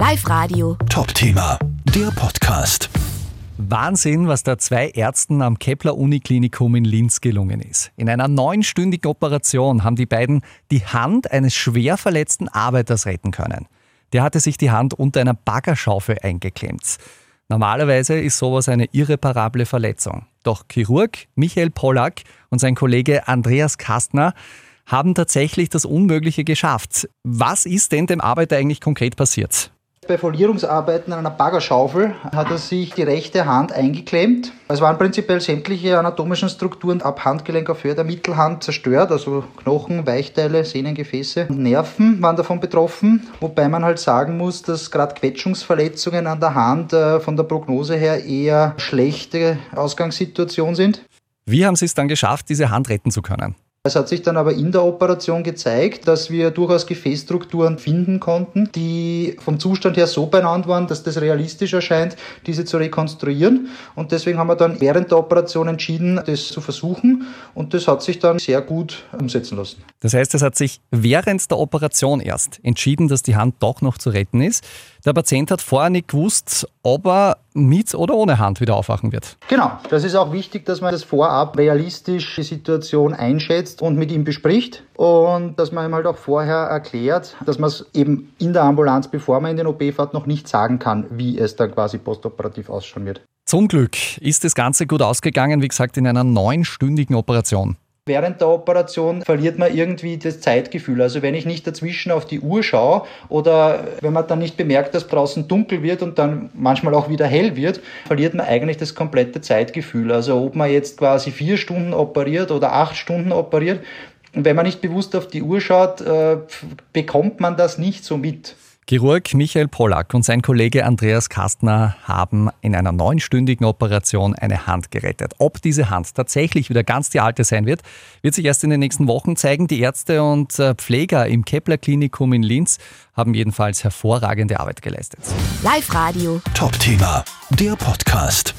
Live Radio. Top-Thema, der Podcast. Wahnsinn, was da zwei Ärzten am Kepler Uniklinikum in Linz gelungen ist. In einer neunstündigen Operation haben die beiden die Hand eines schwer verletzten Arbeiters retten können. Der hatte sich die Hand unter einer Baggerschaufel eingeklemmt. Normalerweise ist sowas eine irreparable Verletzung. Doch Chirurg Michael Pollack und sein Kollege Andreas Kastner haben tatsächlich das Unmögliche geschafft. Was ist denn dem Arbeiter eigentlich konkret passiert? Bei Folierungsarbeiten an einer Baggerschaufel hat er sich die rechte Hand eingeklemmt. Es waren prinzipiell sämtliche anatomischen Strukturen ab Handgelenk auf Höhe der Mittelhand zerstört, also Knochen, Weichteile, Sehnen, Gefäße und Nerven waren davon betroffen. Wobei man halt sagen muss, dass gerade Quetschungsverletzungen an der Hand äh, von der Prognose her eher schlechte Ausgangssituation sind. Wie haben Sie es dann geschafft, diese Hand retten zu können? Es hat sich dann aber in der Operation gezeigt, dass wir durchaus Gefäßstrukturen finden konnten, die vom Zustand her so beieinander waren, dass das realistisch erscheint, diese zu rekonstruieren. Und deswegen haben wir dann während der Operation entschieden, das zu versuchen. Und das hat sich dann sehr gut umsetzen lassen. Das heißt, es hat sich während der Operation erst entschieden, dass die Hand doch noch zu retten ist. Der Patient hat vorher nicht gewusst, ob er mit oder ohne Hand wieder aufwachen wird. Genau, das ist auch wichtig, dass man das vorab realistisch die Situation einschätzt und mit ihm bespricht und dass man ihm halt auch vorher erklärt, dass man es eben in der Ambulanz, bevor man in den OP fährt, noch nicht sagen kann, wie es dann quasi postoperativ ausschauen wird. Zum Glück ist das Ganze gut ausgegangen, wie gesagt, in einer neunstündigen Operation während der Operation verliert man irgendwie das Zeitgefühl. Also wenn ich nicht dazwischen auf die Uhr schaue oder wenn man dann nicht bemerkt, dass draußen dunkel wird und dann manchmal auch wieder hell wird, verliert man eigentlich das komplette Zeitgefühl. Also ob man jetzt quasi vier Stunden operiert oder acht Stunden operiert, wenn man nicht bewusst auf die Uhr schaut, äh, bekommt man das nicht so mit. Chirurg Michael Pollack und sein Kollege Andreas Kastner haben in einer neunstündigen Operation eine Hand gerettet. Ob diese Hand tatsächlich wieder ganz die alte sein wird, wird sich erst in den nächsten Wochen zeigen. Die Ärzte und äh, Pfleger im Kepler Klinikum in Linz haben jedenfalls hervorragende Arbeit geleistet. Live Radio. Top Thema, der Podcast.